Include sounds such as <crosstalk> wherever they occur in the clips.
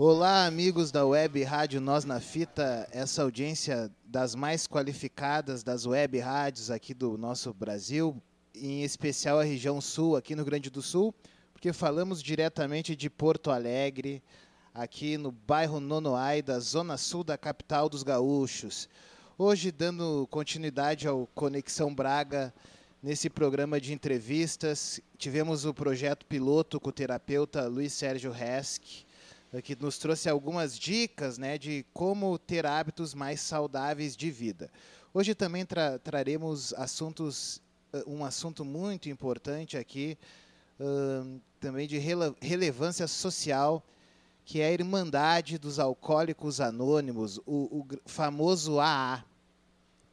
Olá, amigos da Web Rádio Nós na Fita, essa audiência das mais qualificadas das web rádios aqui do nosso Brasil, em especial a região sul, aqui no Grande do Sul, porque falamos diretamente de Porto Alegre, aqui no bairro Nonoai, da zona sul da capital dos gaúchos. Hoje, dando continuidade ao Conexão Braga, nesse programa de entrevistas, tivemos o projeto piloto com o terapeuta Luiz Sérgio Resk, que nos trouxe algumas dicas né, de como ter hábitos mais saudáveis de vida. Hoje também tra traremos assuntos, eh, um assunto muito importante aqui, uh, também de rele relevância social, que é a Irmandade dos Alcoólicos Anônimos, o, o famoso AA.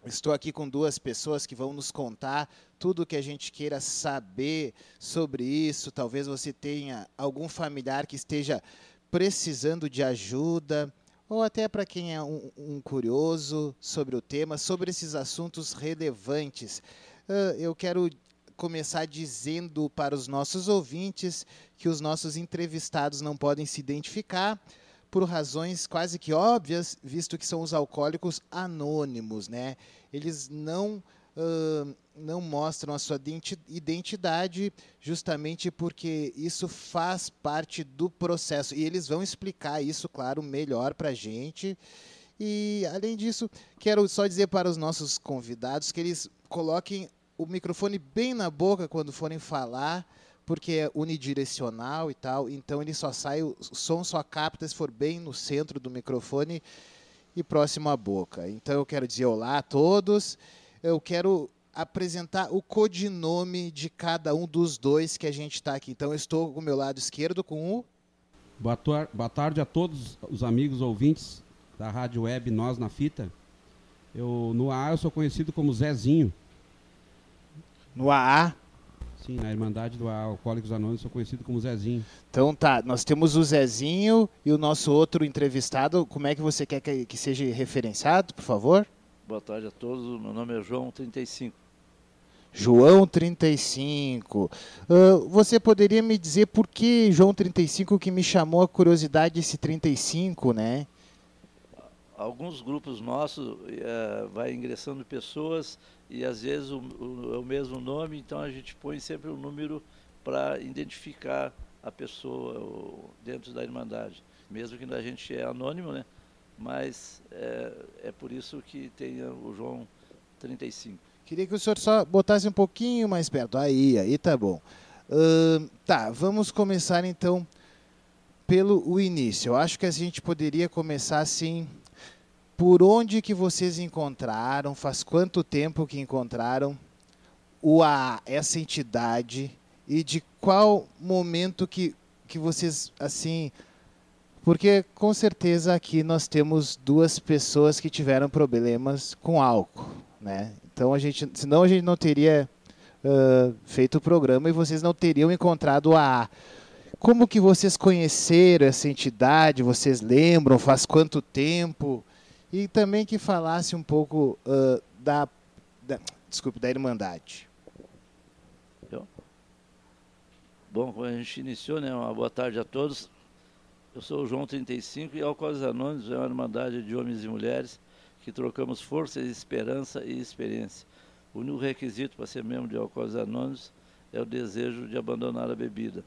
Estou aqui com duas pessoas que vão nos contar tudo o que a gente queira saber sobre isso. Talvez você tenha algum familiar que esteja precisando de ajuda, ou até para quem é um, um, curioso sobre o tema, sobre esses assuntos relevantes. Uh, eu quero começar dizendo para os nossos ouvintes que os nossos entrevistados não podem se identificar por razões quase que óbvias, visto que são os alcoólicos anônimos, né? Eles não uh, não mostram a sua identidade, justamente porque isso faz parte do processo. E eles vão explicar isso, claro, melhor para a gente. E, além disso, quero só dizer para os nossos convidados que eles coloquem o microfone bem na boca quando forem falar, porque é unidirecional e tal, então ele só sai, o som só capta se for bem no centro do microfone e próximo à boca. Então eu quero dizer olá a todos. Eu quero apresentar o codinome de cada um dos dois que a gente está aqui. Então, eu estou com o meu lado esquerdo com o. Boa, boa tarde a todos os amigos ouvintes da Rádio Web Nós na Fita. Eu, no AA eu sou conhecido como Zezinho. No AA? Sim, na Irmandade do AA Alcoólicos Anônimos sou conhecido como Zezinho. Então tá, nós temos o Zezinho e o nosso outro entrevistado. Como é que você quer que, que seja referenciado, por favor? Boa tarde a todos, meu nome é João 35. João 35. Uh, você poderia me dizer por que João 35 que me chamou a curiosidade esse 35, né? Alguns grupos nossos uh, vai ingressando pessoas e às vezes o, o, é o mesmo nome, então a gente põe sempre o um número para identificar a pessoa dentro da Irmandade. Mesmo que a gente é anônimo, né? Mas é, é por isso que tem o João 35. Queria que o senhor só botasse um pouquinho mais perto. Aí, aí tá bom. Uh, tá, vamos começar então pelo o início. Eu acho que a gente poderia começar assim. Por onde que vocês encontraram? Faz quanto tempo que encontraram o a essa entidade e de qual momento que que vocês assim porque com certeza aqui nós temos duas pessoas que tiveram problemas com álcool, né? Então a gente, senão a gente não teria uh, feito o programa e vocês não teriam encontrado a. Como que vocês conheceram essa entidade? Vocês lembram? Faz quanto tempo? E também que falasse um pouco uh, da, da, desculpe, da Irmandade. Bom, a gente iniciou, né, uma boa tarde a todos. Eu sou o João 35 e Alcoólicos Anônimos é uma irmandade de homens e mulheres que trocamos força, esperança e experiência. O único requisito para ser membro de Alcoólicos Anônimos é o desejo de abandonar a bebida.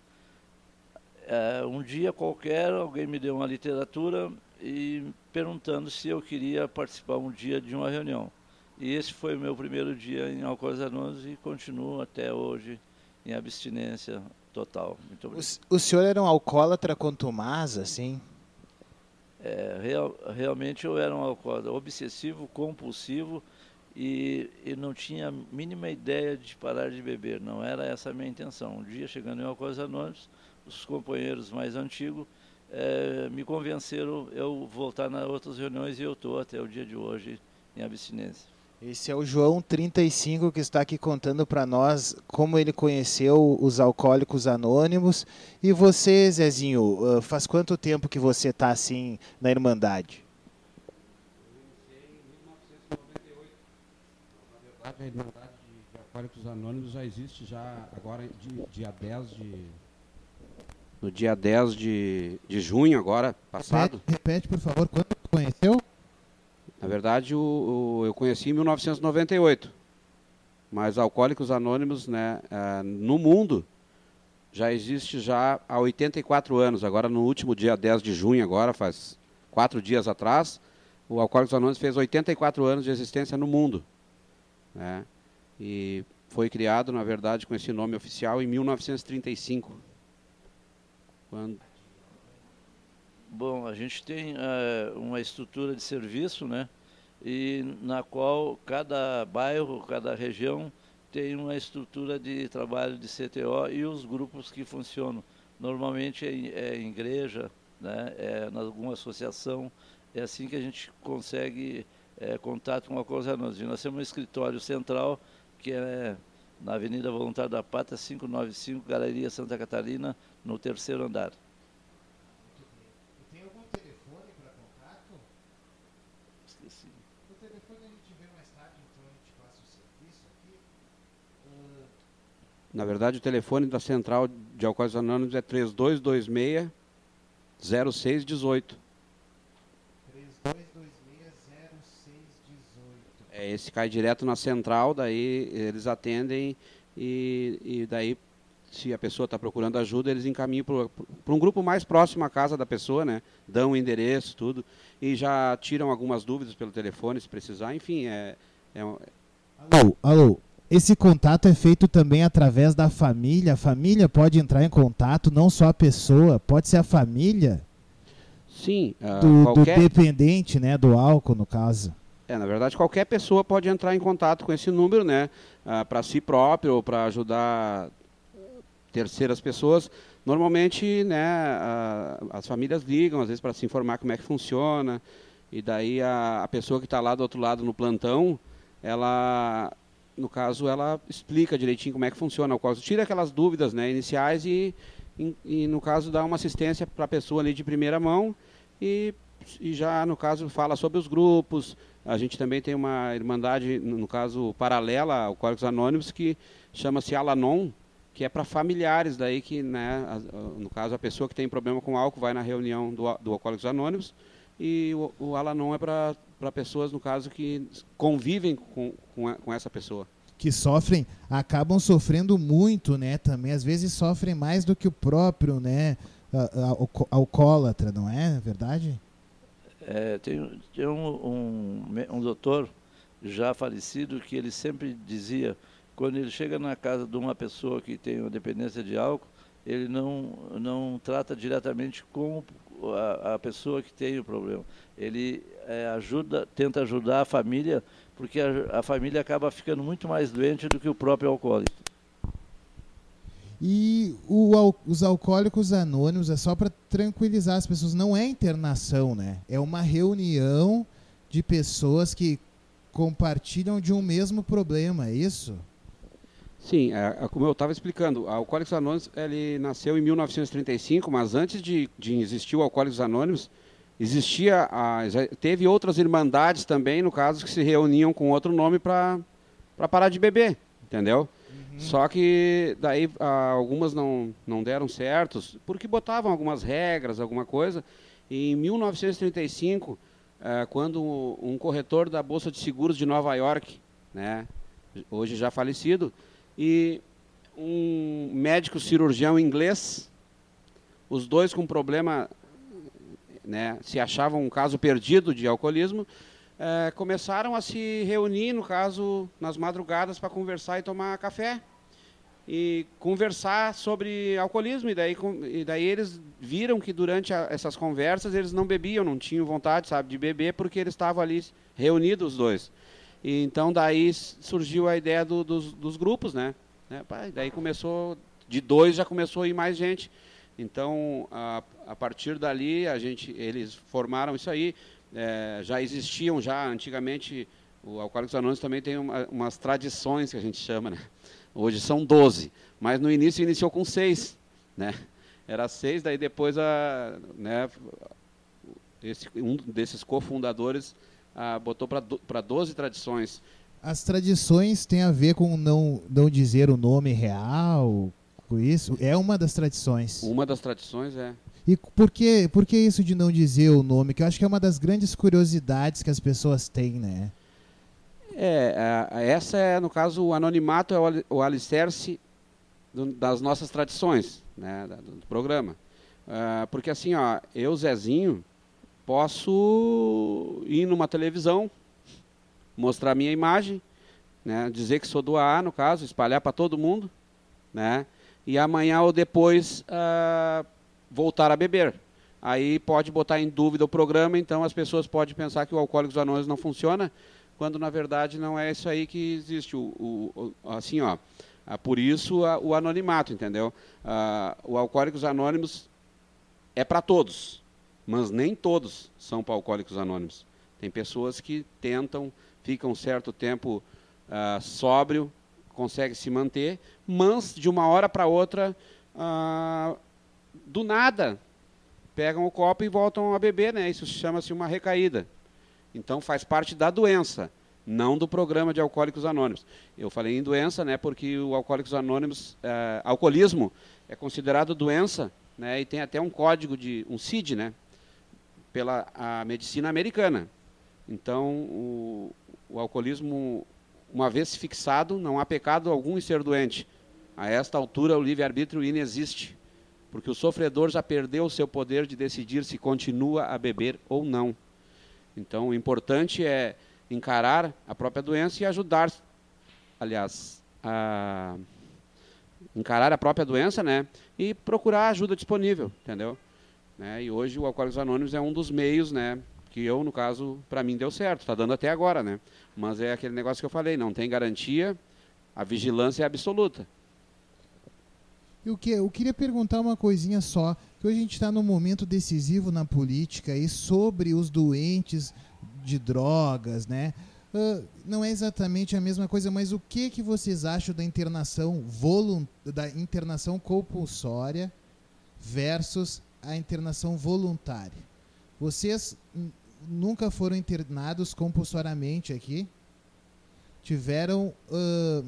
É, um dia qualquer, alguém me deu uma literatura e perguntando se eu queria participar um dia de uma reunião. E esse foi o meu primeiro dia em Alcoólicos Anônimos e continuo até hoje em abstinência total. Muito obrigado. O, o senhor era um alcoólatra contumaz, assim? É, real, realmente eu era um alcoólatra obsessivo, compulsivo e, e não tinha a mínima ideia de parar de beber. Não era essa a minha intenção. Um dia, chegando em Alcoólicos Anônimos, os companheiros mais antigos é, me convenceram eu voltar nas outras reuniões e eu estou até o dia de hoje em abstinência. Esse é o João 35 que está aqui contando para nós como ele conheceu os alcoólicos anônimos. E você, Zezinho, faz quanto tempo que você está assim na Irmandade? Na verdade, a Irmandade de Alcoólicos Anônimos já existe já agora dia 10 de no dia 10 de, de junho agora, passado. Repete, repete, por favor, quando conheceu? Na verdade, o, o, eu conheci em 1998. Mas Alcoólicos Anônimos, né, uh, no mundo, já existe já há 84 anos. Agora, no último dia 10 de junho, agora faz quatro dias atrás, o Alcoólicos Anônimos fez 84 anos de existência no mundo. Né? E foi criado, na verdade, com esse nome oficial em 1935. Quando... Bom, a gente tem uh, uma estrutura de serviço, né? E na qual cada bairro, cada região tem uma estrutura de trabalho de CTO e os grupos que funcionam. Normalmente é em, é igreja, né? é em alguma associação. É assim que a gente consegue é, contato com a Coisa Anônima. Nós temos um escritório central que é na Avenida Voluntário da Pátria, 595, Galeria Santa Catarina, no terceiro andar. Tem algum telefone para contato? Esqueci. O telefone a gente vê mais tarde, então a gente passa o serviço aqui. Uh... Na verdade, o telefone da Central de Alcoólicos Anônimos é 3226 0618. 3226 é, esse cai direto na central, daí eles atendem e, e daí se a pessoa está procurando ajuda, eles encaminham para um grupo mais próximo à casa da pessoa, né? Dão o endereço, tudo, e já tiram algumas dúvidas pelo telefone, se precisar. Enfim, é, é Alô, alô. Esse contato é feito também através da família. A família pode entrar em contato, não só a pessoa, pode ser a família. Sim, uh, do, qualquer... do dependente, né, do álcool, no caso. É, na verdade, qualquer pessoa pode entrar em contato com esse número, né? Ah, para si próprio ou para ajudar terceiras pessoas. Normalmente, né, a, as famílias ligam, às vezes, para se informar como é que funciona. E daí a, a pessoa que está lá do outro lado no plantão, ela, no caso, ela explica direitinho como é que funciona o caso. Tira aquelas dúvidas né, iniciais e, e, e, no caso, dá uma assistência para a pessoa ali de primeira mão e, e já, no caso, fala sobre os grupos, a gente também tem uma irmandade, no caso, paralela ao Códigos Anônimos, que chama-se Alanon, que é para familiares daí que, né, no caso, a pessoa que tem problema com álcool vai na reunião do, do Alcoólicos Anônimos e o, o Alanon é para pessoas, no caso, que convivem com, com, com essa pessoa que sofrem, acabam sofrendo muito, né? Também às vezes sofrem mais do que o próprio, né? Alcoólatra, não é verdade? É, tem, tem um, um, um doutor já falecido que ele sempre dizia, quando ele chega na casa de uma pessoa que tem uma dependência de álcool, ele não, não trata diretamente com a, a pessoa que tem o problema. Ele é, ajuda, tenta ajudar a família, porque a, a família acaba ficando muito mais doente do que o próprio alcoólico. E o, os alcoólicos anônimos é só para tranquilizar as pessoas, não é internação, né? É uma reunião de pessoas que compartilham de um mesmo problema, é isso? Sim, é, é como eu estava explicando, o Alcoólicos Anônimos ele nasceu em 1935, mas antes de, de existir o Alcoólicos Anônimos, existia a, teve outras irmandades também, no caso, que se reuniam com outro nome para parar de beber, entendeu? Só que daí ah, algumas não, não deram certos, porque botavam algumas regras, alguma coisa. E em 1935, ah, quando um corretor da Bolsa de Seguros de Nova York, né, hoje já falecido, e um médico cirurgião inglês, os dois com problema, né, se achavam um caso perdido de alcoolismo, é, começaram a se reunir, no caso, nas madrugadas para conversar e tomar café. E conversar sobre alcoolismo. E daí, e daí eles viram que durante a, essas conversas eles não bebiam, não tinham vontade, sabe, de beber, porque eles estavam ali reunidos os dois. E então daí surgiu a ideia do, dos, dos, grupos, né? né? Daí começou, de dois já começou a ir mais gente. Então, a, a partir dali, a gente, eles formaram isso aí é, já existiam já antigamente, o Alcoólicos Anônimos também tem uma, umas tradições que a gente chama, né? Hoje são 12, mas no início iniciou com seis, né? Era seis, daí depois a, né, esse, um desses cofundadores ah, botou para 12 tradições. As tradições têm a ver com não, não dizer o nome real? Isso é uma das tradições. Uma das tradições é. E por que, por que isso de não dizer o nome? Que eu acho que é uma das grandes curiosidades que as pessoas têm, né? É, essa é, no caso, o anonimato é o alicerce das nossas tradições, né, do programa. Uh, porque assim, ó, eu, Zezinho, posso ir numa televisão, mostrar minha imagem, né, dizer que sou do AA, no caso, espalhar para todo mundo, né, e amanhã ou depois uh, voltar a beber. Aí pode botar em dúvida o programa, então as pessoas podem pensar que o Alcoólicos Anônimos não funciona, quando na verdade não é isso aí que existe. O, o, o assim, ó, ah, por isso a, o anonimato, entendeu? Ah, o Alcoólicos Anônimos é para todos, mas nem todos são para Alcoólicos Anônimos. Tem pessoas que tentam, ficam um certo tempo ah, sóbrio, conseguem se manter, mas de uma hora para outra ah, do nada, pegam o copo e voltam a beber, né? Isso chama-se uma recaída. Então faz parte da doença, não do programa de Alcoólicos Anônimos. Eu falei em doença, né? Porque o Alcoólicos Anônimos, é, alcoolismo é considerado doença, né? E tem até um código de um CID, né? Pela a medicina americana. Então o, o alcoolismo, uma vez fixado, não há pecado algum em ser doente. A esta altura o livre-arbítrio inexiste porque o sofredor já perdeu o seu poder de decidir se continua a beber ou não. Então, o importante é encarar a própria doença e ajudar, aliás, a encarar a própria doença, né? E procurar ajuda disponível, entendeu? Né? E hoje o Alcoólicos Anônimos é um dos meios, né? Que eu, no caso, para mim deu certo, está dando até agora, né? Mas é aquele negócio que eu falei, não tem garantia, a vigilância é absoluta. Eu, que, eu queria perguntar uma coisinha só, que hoje a gente está num momento decisivo na política e sobre os doentes de drogas, né? Uh, não é exatamente a mesma coisa, mas o que que vocês acham da internação da internação compulsória versus a internação voluntária? Vocês nunca foram internados compulsoriamente aqui? Tiveram uh,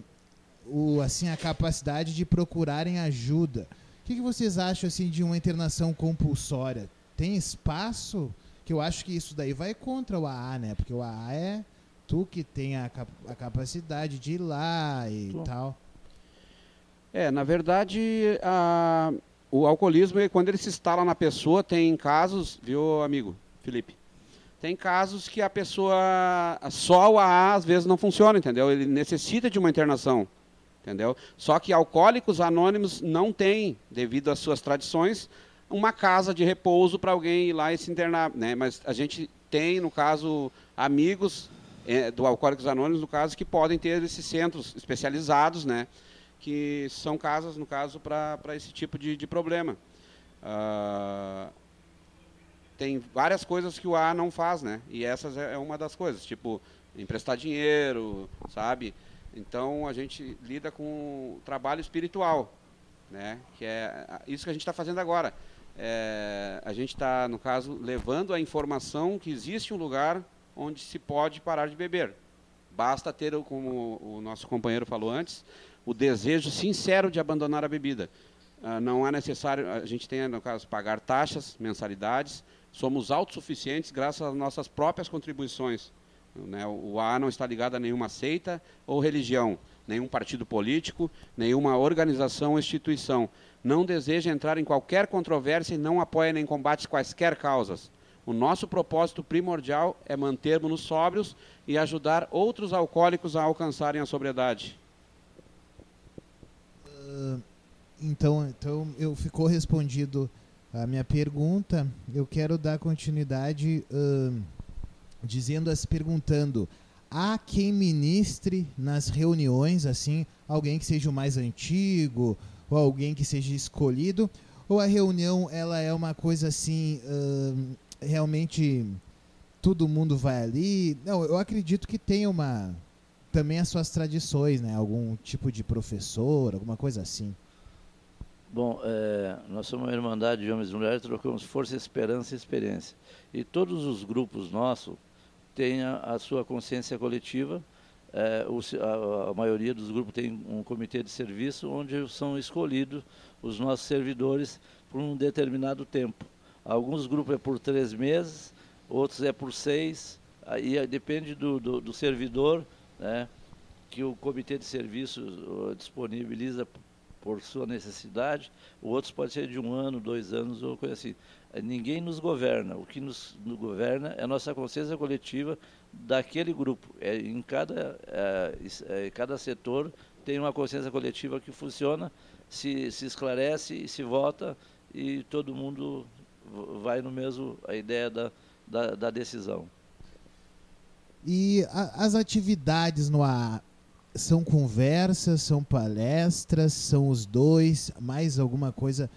o, assim, a capacidade de procurarem ajuda. O que, que vocês acham assim de uma internação compulsória? Tem espaço? Que eu acho que isso daí vai contra o AA, né? Porque o AA é tu que tem a, a capacidade de ir lá e tal. É, na verdade, a, o alcoolismo, quando ele se instala na pessoa, tem casos, viu, amigo Felipe? Tem casos que a pessoa, só o AA às vezes não funciona, entendeu? Ele necessita de uma internação entendeu? Só que alcoólicos anônimos não têm, devido às suas tradições, uma casa de repouso para alguém ir lá e se internar, né? Mas a gente tem, no caso, amigos é, do Alcoólicos Anônimos, no caso, que podem ter esses centros especializados, né? Que são casas, no caso, para esse tipo de, de problema. Uh, tem várias coisas que o A não faz, né? E essas é, é uma das coisas, tipo emprestar dinheiro, sabe? Então a gente lida com o trabalho espiritual, né? Que é isso que a gente está fazendo agora. É, a gente está, no caso, levando a informação que existe um lugar onde se pode parar de beber. Basta ter, como o nosso companheiro falou antes, o desejo sincero de abandonar a bebida. Ah, não é necessário, a gente tem, no caso, pagar taxas, mensalidades. Somos autossuficientes graças às nossas próprias contribuições. Né? O A não está ligado a nenhuma seita ou religião, nenhum partido político, nenhuma organização ou instituição. Não deseja entrar em qualquer controvérsia e não apoia nem combate quaisquer causas. O nosso propósito primordial é mantermos-nos sóbrios e ajudar outros alcoólicos a alcançarem a sobriedade. Uh, então, então eu ficou respondido a minha pergunta. Eu quero dar continuidade. Uh, dizendo, se perguntando, há quem ministre nas reuniões, assim, alguém que seja o mais antigo, ou alguém que seja escolhido, ou a reunião ela é uma coisa assim, uh, realmente todo mundo vai ali? Não, eu acredito que tem uma também as suas tradições, né? Algum tipo de professor, alguma coisa assim. Bom, é, nós somos uma irmandade de homens e mulheres, trocamos força, esperança e experiência. E todos os grupos nossos, tenha a sua consciência coletiva é, o, a, a, maioria dos grupos tem um comitê de serviço onde são escolhidos os nossos servidores por um determinado tempo. Alguns grupos é por três meses, outros é por seis, aí depende do, do, do servidor, né, que o comitê de serviço disponibiliza por sua necessidade, outros pode ser de um ano, dois anos ou coisa assim. Ninguém nos governa, o que nos, nos governa é a nossa consciência coletiva daquele grupo. É, em cada, é, é, cada setor tem uma consciência coletiva que funciona, se, se esclarece e se vota e todo mundo vai no mesmo a ideia da, da, da decisão. E a, as atividades no A são conversas, são palestras, são os dois, mais alguma coisa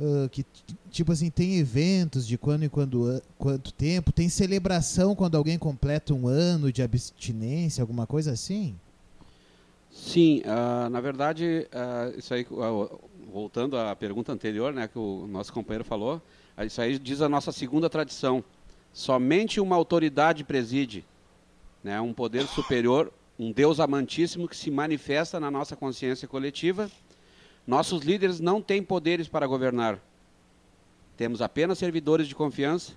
uh, que tipo assim tem eventos de quando em quando quanto tempo, tem celebração quando alguém completa um ano de abstinência, alguma coisa assim? Sim, uh, na verdade uh, isso aí voltando à pergunta anterior, né, que o nosso companheiro falou, isso aí diz a nossa segunda tradição. Somente uma autoridade preside, né, um poder superior, um Deus amantíssimo que se manifesta na nossa consciência coletiva. Nossos líderes não têm poderes para governar. Temos apenas servidores de confiança,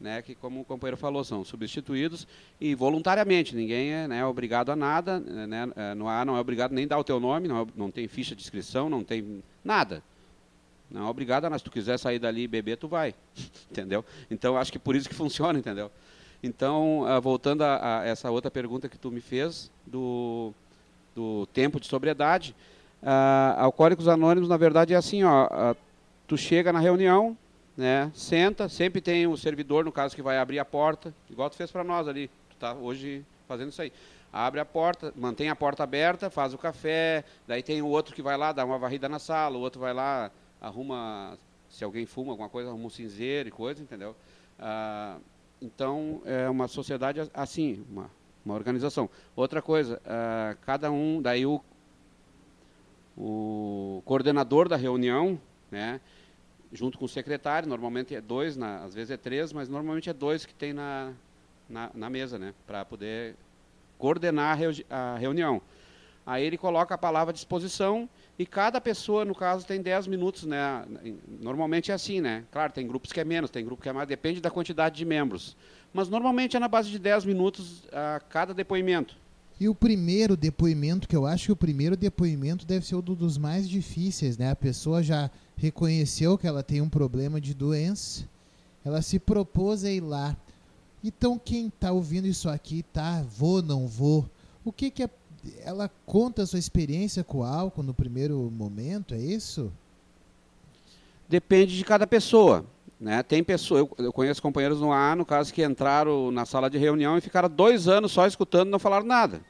né, que, como o companheiro falou, são substituídos e voluntariamente. Ninguém é né, obrigado a nada. Né, não, há, não é obrigado nem dar o teu nome, não, é, não tem ficha de inscrição, não tem nada. Não é obrigado a nada. Se tu quiser sair dali e beber, tu vai. <laughs> entendeu? Então, acho que por isso que funciona, entendeu? Então, uh, voltando a, a, essa outra pergunta que tu me fez, do, do tempo de sobriedade, uh, Alcoólicos Anônimos, na verdade, é assim, ó, uh, tu chega na reunião, né, senta, sempre tem um servidor, no caso, que vai abrir a porta, igual tu fez para nós ali, tu está hoje fazendo isso aí. Abre a porta, mantém a porta aberta, faz o café, daí tem o outro que vai lá, dá uma varrida na sala, o outro vai lá, arruma, se alguém fuma alguma coisa, arruma um cinzeiro e coisa, entendeu? Ah, então, é uma sociedade assim, uma, uma organização. Outra coisa, uh, cada um, daí o, o coordenador da reunião, né, junto com o secretário, normalmente é dois, na, às vezes é três, mas normalmente é dois que tem na, na, na mesa, né, para poder coordenar a, a reunião. Aí ele coloca a palavra à disposição e cada pessoa, no caso, tem 10 minutos, né? Normalmente é assim, né? Claro, tem grupos que é menos, tem grupo que é mais, depende da quantidade de membros. Mas normalmente é na base de 10 minutos a cada depoimento. E o primeiro depoimento, que eu acho que o primeiro depoimento deve ser um dos mais difíceis, né? A pessoa já reconheceu que ela tem um problema de doença, ela se propôs a ir lá. Então quem está ouvindo isso aqui, tá? Vou, não vou. O que, que é ela conta a sua experiência com o álcool no primeiro momento, é isso? Depende de cada pessoa. Né? Tem pessoa, eu, eu, conheço companheiros no A, no caso, que entraram na sala de reunião e ficaram dois anos só escutando não falaram nada.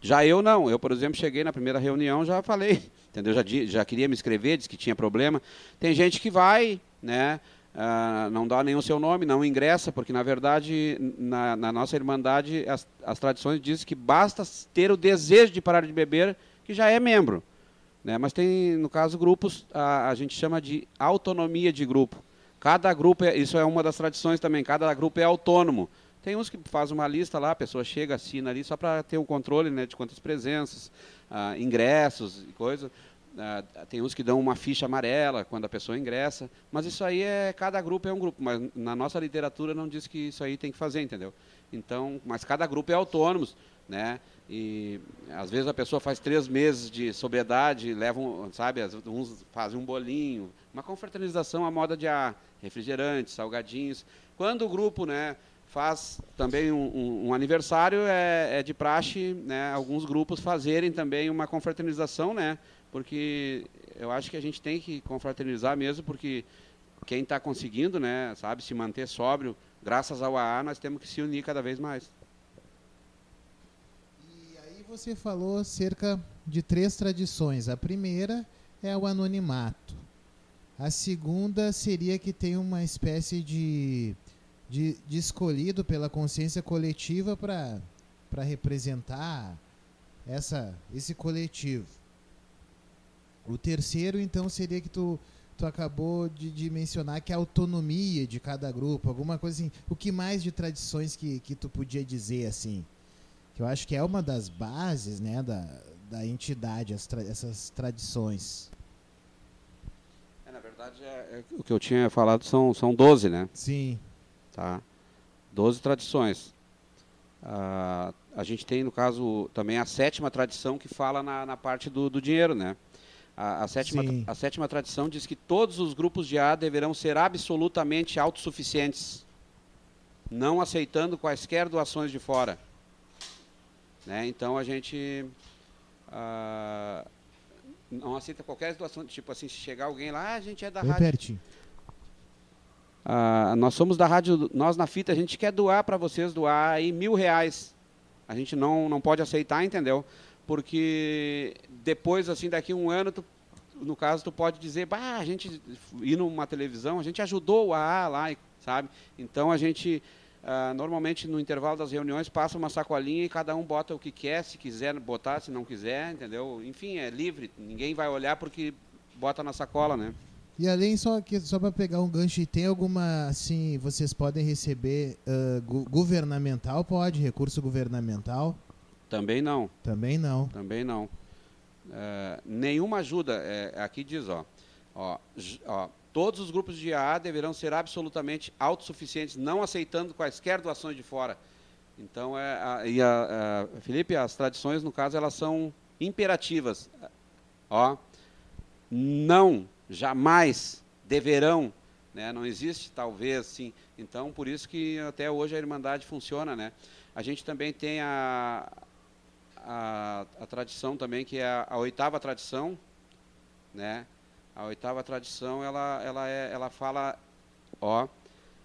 Já eu não. Eu, por exemplo, cheguei na primeira reunião, já falei, <laughs> entendeu? Já, já queria me inscrever, disse que tinha problema. Tem gente que vai, né? Uh, não dá nenhum seu nome, não ingressa, porque na verdade na, na nossa irmandade as, as, tradições dizem que basta ter o desejo de parar de beber que já é membro. Né? Mas tem, no caso, grupos, a, a gente chama de autonomia de grupo. Cada grupo, é, isso é uma das tradições também, cada grupo é autônomo. Tem uns que fazem uma lista lá, a pessoa chega, assina ali, só para ter um controle né, de quantas presenças, uh, ingressos e coisa. Uh, tem uns que dão uma ficha amarela quando a pessoa ingressa, mas isso aí é cada grupo é um grupo, mas na nossa literatura não diz que isso aí tem que fazer, entendeu? Então, mas cada grupo é autônomo, né? E às vezes a pessoa faz três meses de sobriedade, levam, sabe, uns fazem um bolinho, uma confraternização à moda de ah, refrigerantes, salgadinhos. Quando o grupo, né, faz também um, um, um aniversário, é, é, de praxe, né, alguns grupos fazerem também uma confraternização, né? Porque eu acho que a gente tem que confraternizar mesmo, porque quem está conseguindo, né, sabe, se manter sóbrio, graças ao AA, nós temos que se unir cada vez mais. E aí você falou cerca de três tradições. A primeira é o anonimato. A segunda seria que tem uma espécie de, de, de escolhido pela consciência coletiva para representar essa, esse coletivo. O terceiro, então, seria que tu, tu acabou de, de, mencionar que é a autonomia de cada grupo, alguma coisa assim. O que mais de tradições que, que tu podia dizer assim? que eu acho que é uma das bases né, da, da entidade, tra essas tradições. É, na verdade, é, é, o que eu tinha falado são, são 12, né? Sim. Tá? 12 tradições. Ah, a gente tem, no caso, também a sétima tradição que fala na, na parte do, do dinheiro, né? A, a, sétima, a sétima tradição diz que todos os grupos de A deverão ser absolutamente autossuficientes, não aceitando quaisquer doações de fora. Né? Então a gente ah, não aceita qualquer doação, tipo assim, se chegar alguém lá, ah, a gente é da Bem rádio. Pertinho. Ah, nós somos da rádio, nós na fita, a gente quer doar para vocês, doar aí mil reais. A gente não, não pode aceitar, entendeu? Porque depois, assim, daqui um ano, tu, no caso, tu pode dizer, bah, a gente ir numa televisão, a gente ajudou o AA lá, sabe? Então a gente Uh, normalmente no intervalo das reuniões passa uma sacolinha e cada um bota o que quer, se quiser botar, se não quiser, entendeu? Enfim, é livre, ninguém vai olhar porque bota na sacola, né? E além, só, só para pegar um gancho, tem alguma, assim, vocês podem receber uh, governamental? Pode, recurso governamental? Também não. Também não. Também não. É, nenhuma ajuda. É, aqui diz, ó, ó, ó, todos os grupos de AA deverão ser absolutamente autossuficientes, não aceitando quaisquer doações de fora. Então, é, a, e a, a, Felipe, as tradições, no caso, elas são imperativas. Ó, não, jamais deverão, né? não existe talvez, sim. Então, por isso que até hoje a Irmandade funciona, né? A gente também tem a, a, a tradição também, que é a, a, oitava tradição, né? A oitava tradição, ela, ela, é, ela fala, ó,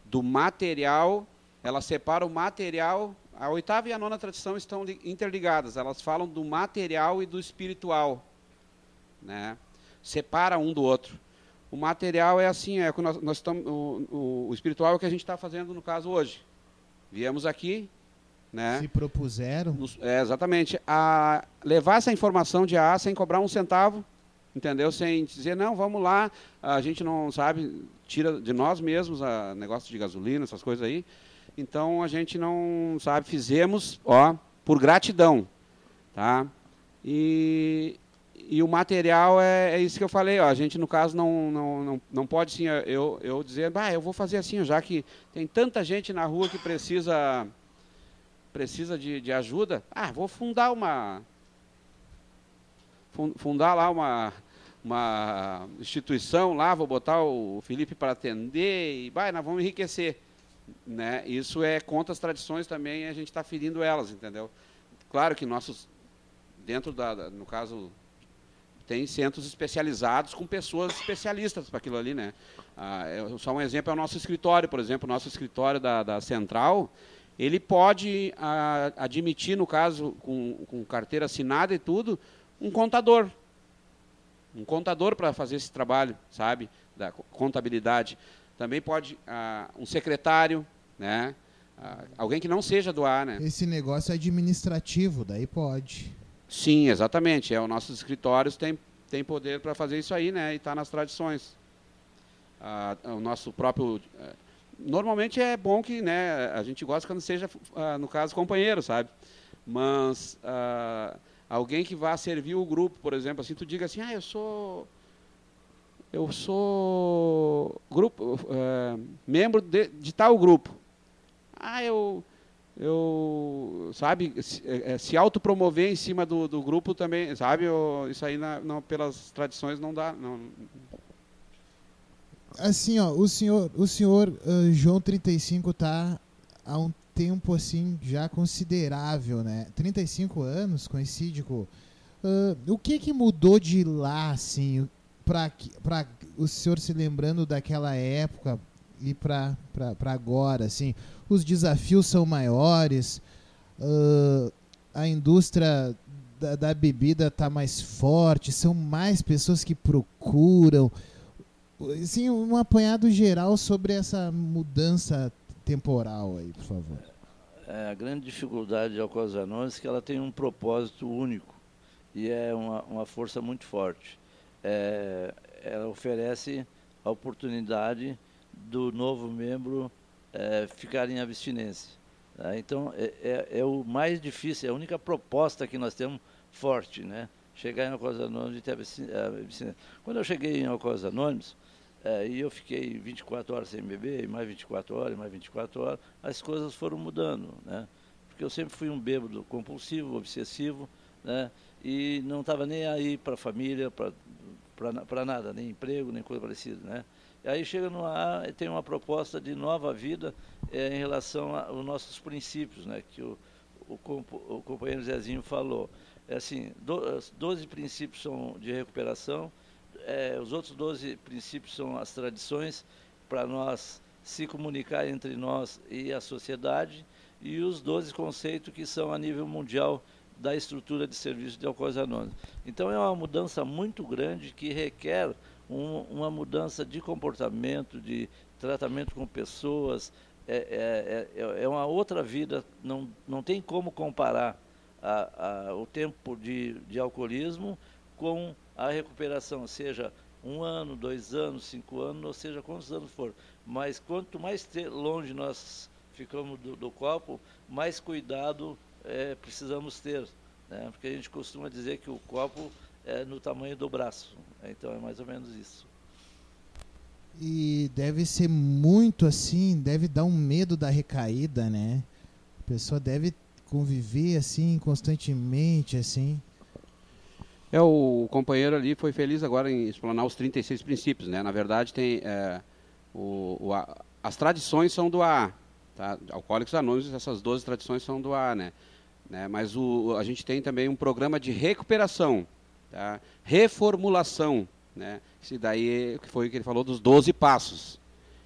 do material, ela separa o material, a oitava e a nona tradição estão interligadas, elas falam do material e do espiritual, né? Separa um do outro. O material é assim, é nós, nós estamos, o, o, o espiritual é o que a gente está fazendo no caso hoje. Viemos aqui, né? Se propuseram. É, exatamente. A levar essa informação de AA sem cobrar um centavo, entendeu? Sem dizer, não, vamos lá, a gente não sabe, tira de nós mesmos a negócio de gasolina, essas coisas aí. Então a gente não sabe, fizemos, ó, por gratidão, tá? E, e o material é, é, isso que eu falei, ó, a gente no caso não, não, não, não pode sim, eu, eu dizer, bah, eu vou fazer assim, já que tem tanta gente na rua que precisa precisa de, de ajuda, ah, vou fundar uma. Fundar lá uma, uma instituição lá, vou botar o Felipe para atender e vai, nós vamos enriquecer. Né? Isso é contra as tradições também, a gente está ferindo elas, entendeu? Claro que nossos, dentro da, no caso, tem centros especializados com pessoas especialistas para aquilo ali, né? Ah, só um exemplo é o nosso escritório, por exemplo, o nosso escritório da, da Central, ele pode a, admitir, no caso, com, com carteira assinada e tudo, um contador. Um contador para fazer esse trabalho, sabe, da contabilidade. Também pode um secretário, né? alguém que não seja do ar, né? Esse negócio é administrativo, daí pode. Sim, exatamente. É, os nossos escritórios têm, têm poder para fazer isso aí, né? E está nas tradições. Ah, o nosso próprio eh, normalmente é bom que né, a gente gosta quando seja, uh, no caso, companheiro, sabe? Mas uh, alguém que vá servir o grupo, por exemplo, assim, tu diga assim, ah, eu sou eu sou grupo uh, membro de, de, tal grupo. Ah, eu eu sabe se, é, se autopromover em cima do, do grupo também, sabe? Eu, isso aí na, não, pelas tradições não dá, não, assim, ó, o senhor, o senhor uh, João 35 tá há um tempo assim já considerável, né? 35 anos, coincide com uh, o que que mudou de lá assim, para para o senhor se lembrando daquela época e para agora, assim, os desafios são maiores, uh, a indústria da, da bebida está mais forte, são mais pessoas que procuram sim, um apanhado geral sobre essa mudança temporal aí, por favor. É, a grande dificuldade de Anônimos é que ela tem um propósito único e é uma, uma força muito forte. É, ela oferece a oportunidade do novo membro é, ficar em abstinência. Né? Então, é, é, é, o mais difícil, é a única proposta que nós temos forte, né? Chegar em Anônimos e ter abstinência. Quando eu cheguei em Anônimos, é, e eu fiquei 24 horas sem beber, mais 24 horas, mais 24 horas, as coisas foram mudando, né? Porque eu sempre fui um bêbado compulsivo, obsessivo, né? E não estava nem aí para a família, para nada, nem emprego, nem coisa parecida, né? E aí chega no ar e tem uma proposta de nova vida é, em relação aos nossos princípios, né? Que o, o, o companheiro Zezinho falou. É assim, do, 12 princípios são de recuperação, é, os outros 12 princípios são as tradições para nós se comunicar entre nós e a sociedade, e os 12 conceitos que são a nível mundial da estrutura de serviço de Alcoólicos Anônimos. Então é uma mudança muito grande que requer um, uma mudança de comportamento, de tratamento com pessoas, é, é, é, é uma outra vida, não, não tem como comparar a, a, o tempo de, de alcoolismo com a recuperação, seja um ano, dois anos, cinco anos, ou seja, quantos anos for. Mas quanto mais longe nós ficamos do, do copo, mais cuidado é, precisamos ter. Né? Porque a gente costuma dizer que o copo é no tamanho do braço. Então é mais ou menos isso. E deve ser muito assim, deve dar um medo da recaída, né? A pessoa deve conviver assim constantemente, assim. É, o companheiro ali foi feliz agora em explanar os 36 princípios, né? Na verdade, tem é, o, o a, as tradições são do AA, tá? Alcoólicos Anônimos, essas 12 tradições são do AA, né? né? Mas o, a gente tem também um programa de recuperação, tá? reformulação, né? Isso daí foi o que ele falou dos 12 passos.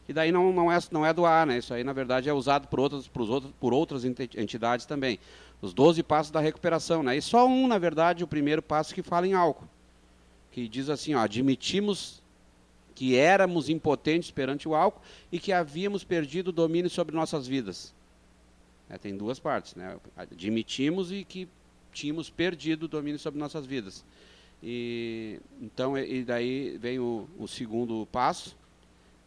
E daí não, não, é, não é do AA, né? Isso aí, na verdade, é usado por outras, por outros, por outras entidades também os 12 passos da recuperação. Né? E só um, na verdade, o primeiro passo que fala em álcool, que diz assim, ó, admitimos que éramos impotentes perante o álcool e que havíamos perdido o domínio sobre nossas vidas. É, tem duas partes, né? Admitimos e que tínhamos perdido o domínio sobre nossas vidas. E então e daí vem o, o segundo passo,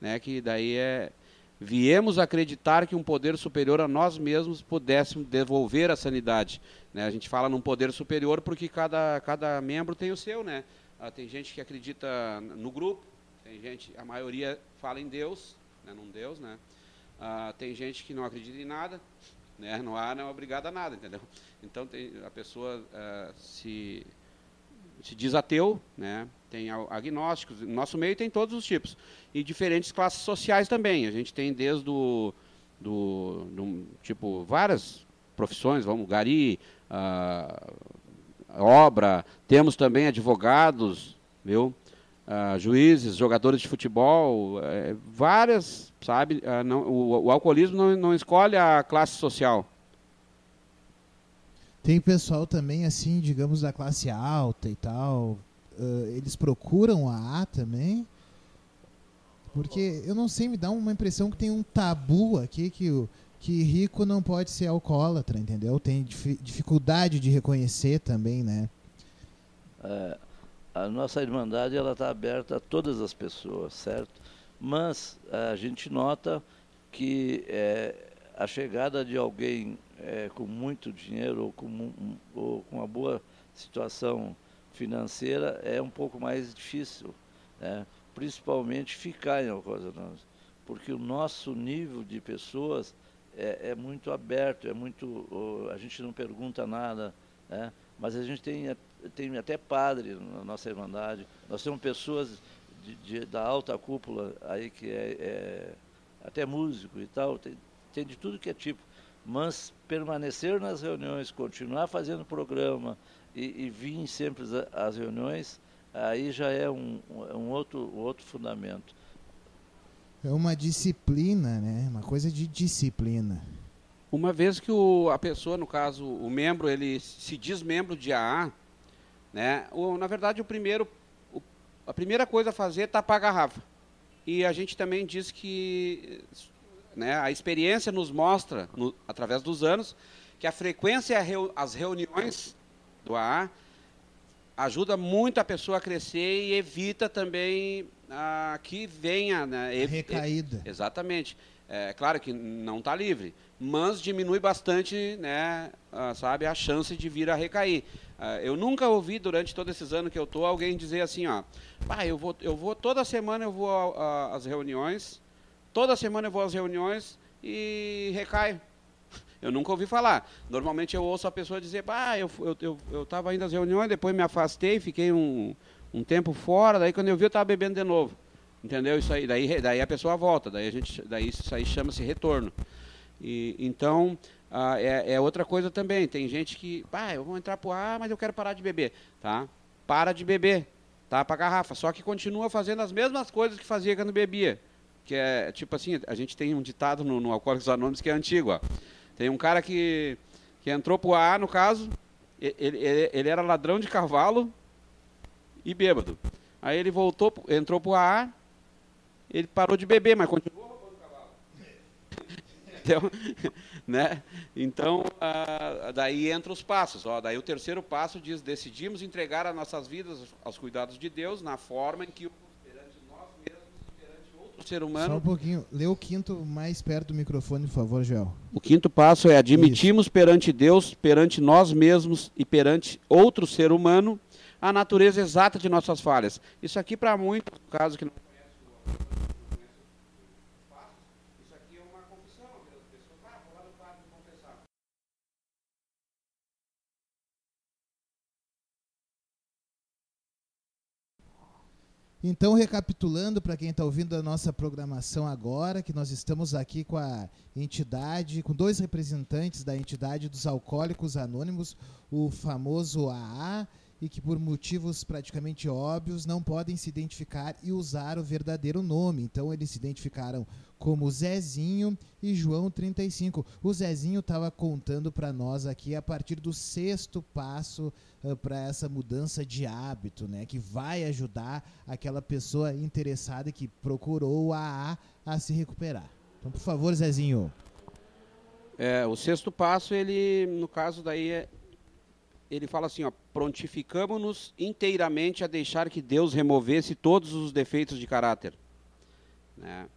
né? Que daí é viemos acreditar que um poder superior a nós mesmos pudéssemos devolver a sanidade. Né? A gente fala num poder superior porque cada, cada membro tem o seu, né? Ah, tem gente que acredita no grupo, tem gente, a maioria fala em Deus, né? num Deus, né? Ah, tem gente que não acredita em nada, né? Não há não é obrigado a nada, entendeu? Então tem, a pessoa ah, se se diz ateu, né? tem agnósticos, no nosso meio tem todos os tipos. E diferentes classes sociais também. A gente tem desde o do, do tipo várias profissões, vamos, gari, uh, obra, temos também advogados, viu? Uh, juízes, jogadores de futebol, é, várias, sabe? Uh, não, o, o, alcoolismo não, não escolhe a classe social. Tem pessoal também, assim, digamos, da classe alta e tal. Uh, eles procuram a A também? Porque eu não sei, me dá uma impressão que tem um tabu aqui que que rico não pode ser alcoólatra, entendeu? Tem dif dificuldade de reconhecer também, né? É, a nossa irmandade ela está aberta a todas as pessoas, certo? Mas a gente nota que é, a chegada de alguém é, com muito dinheiro ou com, ou com uma boa situação financeira é um pouco mais difícil, né? principalmente ficar em Alcoólicos Anônimos, porque o nosso nível de pessoas é, é muito aberto, é muito, a gente não pergunta nada, né? mas a gente tem, tem até padre na nossa Irmandade, nós temos pessoas de, de, da alta cúpula aí que é, é até músico e tal, tem, tem de tudo que é tipo mas permanecer nas reuniões, continuar fazendo programa e, e vir sempre às reuniões, aí já é um, um outro, outro fundamento. É uma disciplina, né? Uma coisa de disciplina. Uma vez que o, a pessoa, no caso, o membro, ele se diz membro de AA, né? O, na verdade, o primeiro, o, a primeira coisa a fazer é tapar a garrafa. E a gente também diz que né? A experiência nos mostra, no, através dos anos, que a frequência as reuniões do AA ajuda muito a pessoa a crescer e evita também ah, que venha, né? ev- Recaída. Exatamente. É claro que não está livre, mas diminui bastante, né, ah, sabe, a chance de vir a recair. Ah, eu nunca ouvi durante todos esses anos que eu tô alguém dizer assim, ó, pá, eu vou, eu vou toda semana eu vou a- a- às reuniões, toda semana eu vou às reuniões e recaio. Eu nunca ouvi falar. Normalmente eu ouço a pessoa dizer, pá, eu eu eu, eu estava indo às reuniões, depois me afastei, fiquei um, um tempo fora, daí quando eu vi eu estava bebendo de novo. Entendeu? Isso aí, daí, daí a pessoa volta, daí a gente, daí isso aí chama-se retorno. E, então, ah, é, é outra coisa também. Tem gente que, pá, eu vou entrar pro ar, mas eu quero parar de beber, tá? Para de beber, tá? Para garrafa. Só que continua fazendo as mesmas coisas que fazia quando bebia. Que é tipo assim, a gente tem um ditado no, no Alcoólicos Anônimos que é antigo, ó. Tem um cara que, que entrou pro AA, no caso, ele, ele, ele era ladrão de cavalo e bêbado. Aí ele voltou, entrou pro AA, ele parou de beber, mas continuou roubando cavalo. <laughs> Então, <laughs> né? então daí entra os passos. Ó, daí o terceiro passo diz: decidimos entregar as nossas vidas aos cuidados de Deus na forma em que o perante nós mesmos e ser Só um humano. pouquinho. Lê o quinto mais perto do microfone, por favor, Joel. O quinto passo é admitimos perante Deus, perante nós mesmos e perante outro ser humano a natureza exata de nossas falhas. Isso aqui para muitos, no caso que não conhece o não conhece os passos, isso aqui é uma confissão. A pessoa, ah, vou lá no padre confessar. Então, recapitulando para quem está ouvindo a nossa programação agora, que nós estamos aqui com a entidade, com dois representantes da entidade dos Alcoólicos Anônimos, o famoso AA, e que por motivos praticamente óbvios não podem se identificar e usar o verdadeiro nome. Então, eles se identificaram como Zezinho e João 35. O Zezinho estava contando para nós aqui a partir do sexto passo para essa mudança de hábito, né, que vai ajudar aquela pessoa interessada que procurou AA a se recuperar. Então, por favor, Zezinho. É, o sexto passo, ele, no caso daí, é, ele fala assim, ó, prontificamos-nos inteiramente a deixar que Deus removesse todos os defeitos de caráter. Né?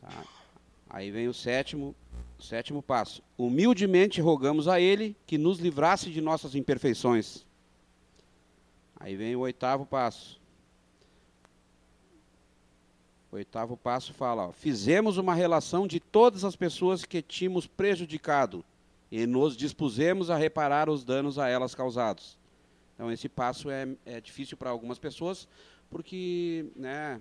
Tá. Aí vem o sétimo, o sétimo passo. Humildemente rogamos a Ele que nos livrasse de nossas imperfeições. Aí vem o oitavo passo. O oitavo passo fala: ó, fizemos uma relação de todas as pessoas que tínhamos prejudicado e nos dispusemos a reparar os danos a elas causados. Então esse passo é, é difícil para algumas pessoas porque, né,